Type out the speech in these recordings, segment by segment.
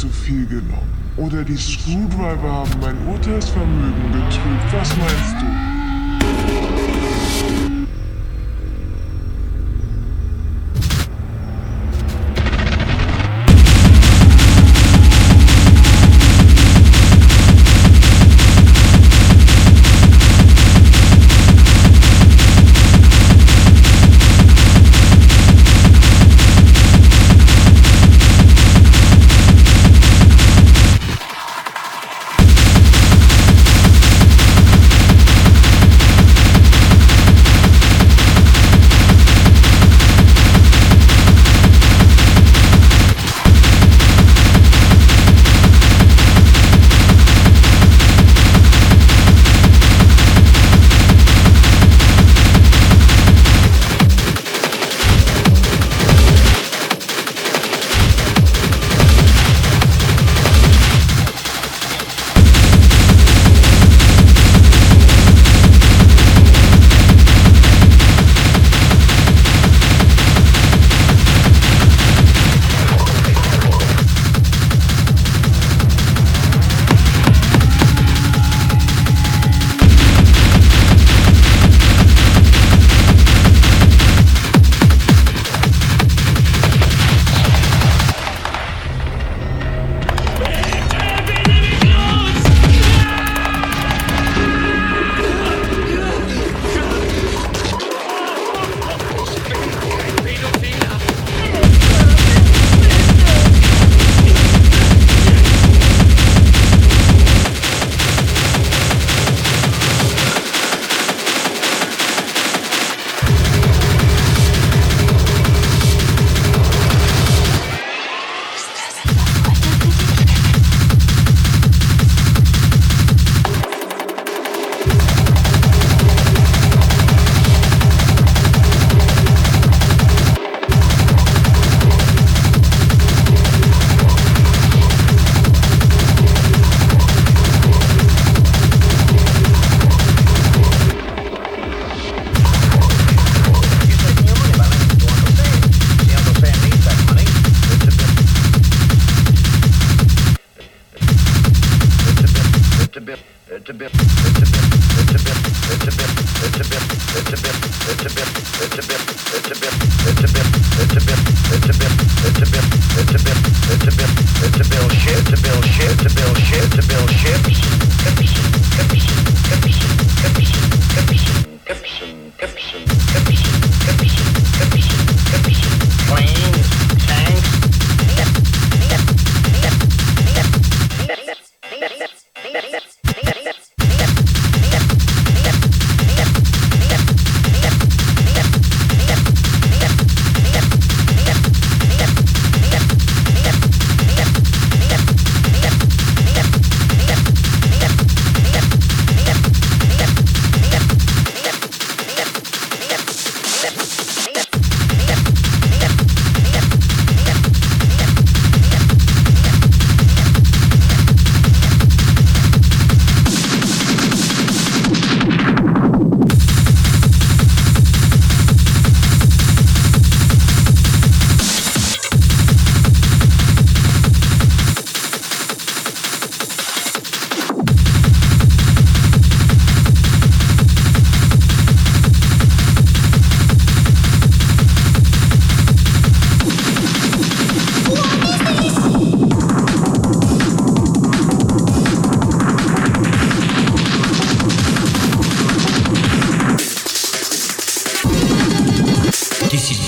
zu viel genommen. Oder die Screwdriver haben mein Urteilsvermögen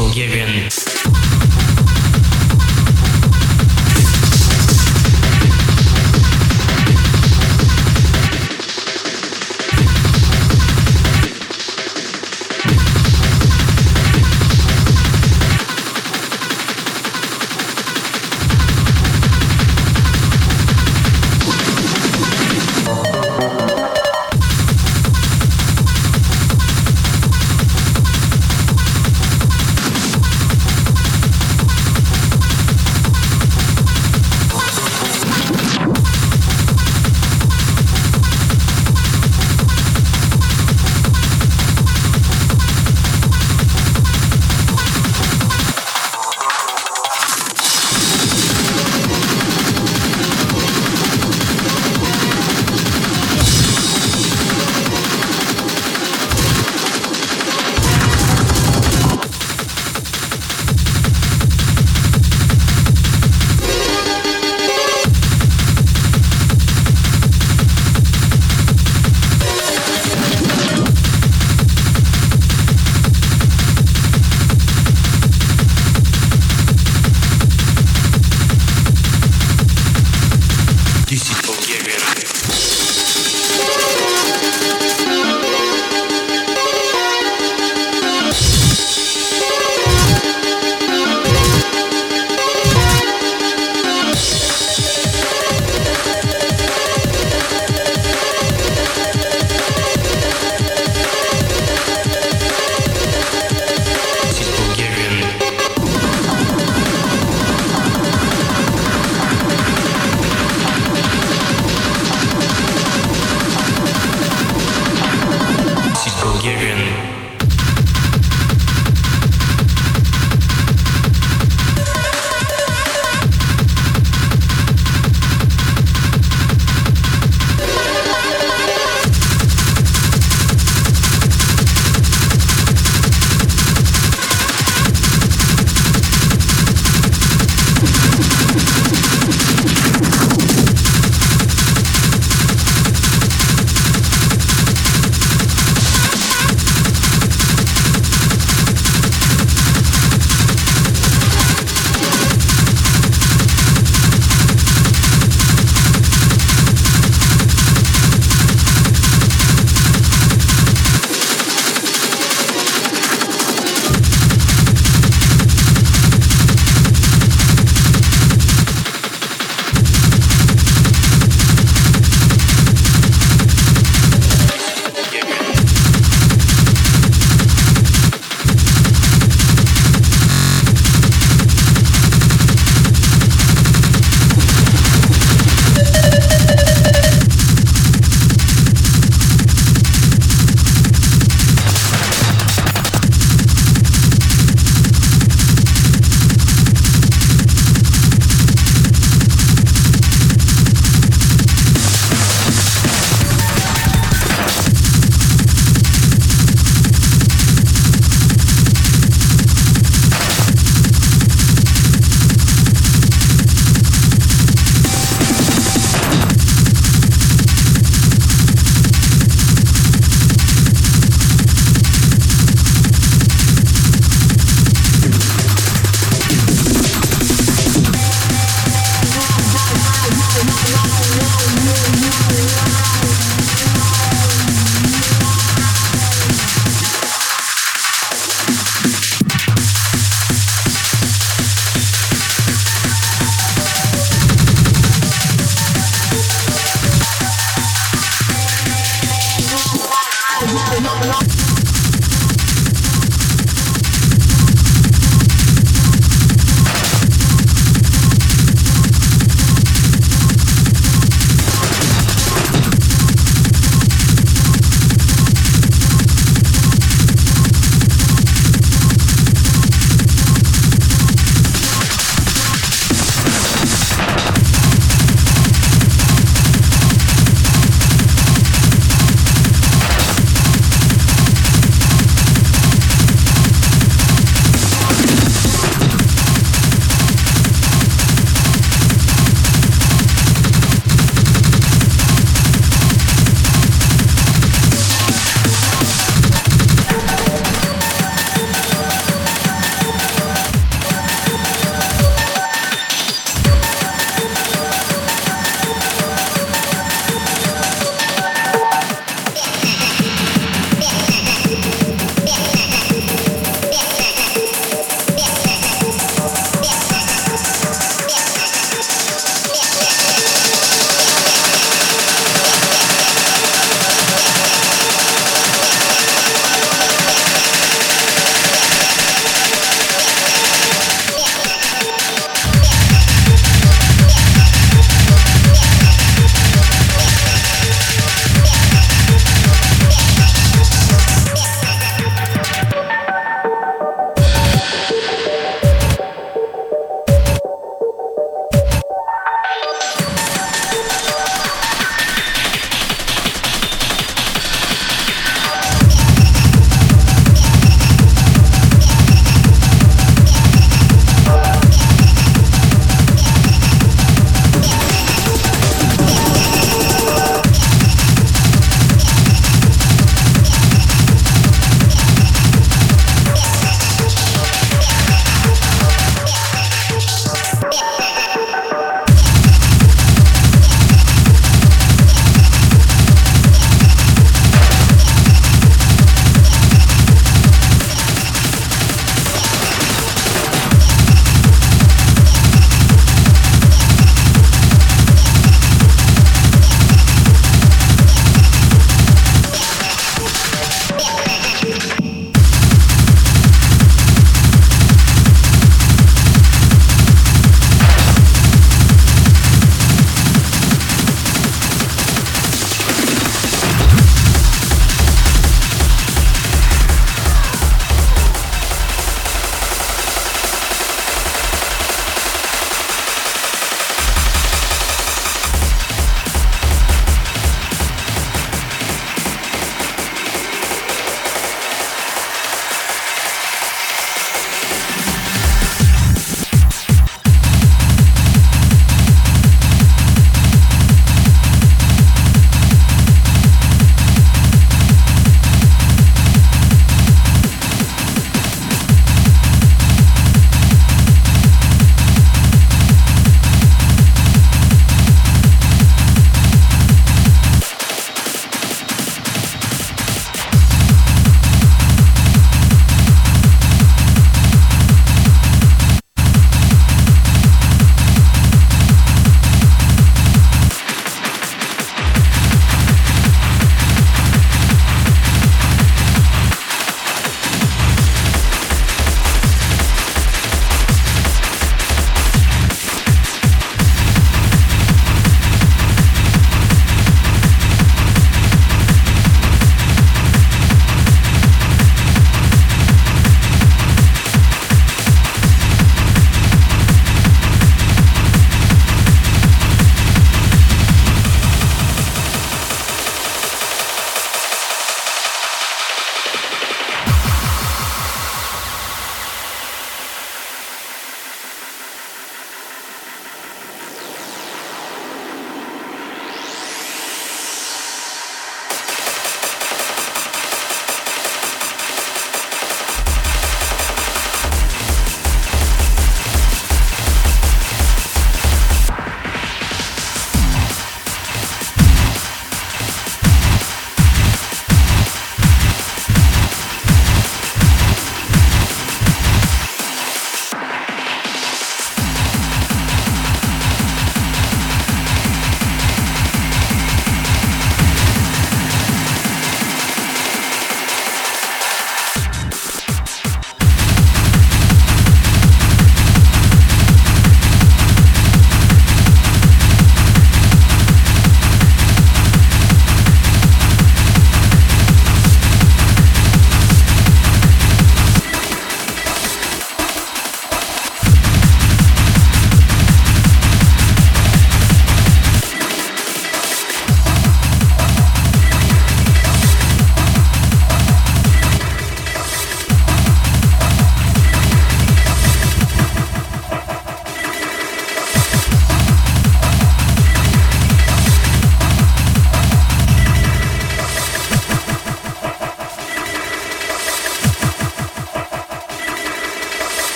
Bulgarian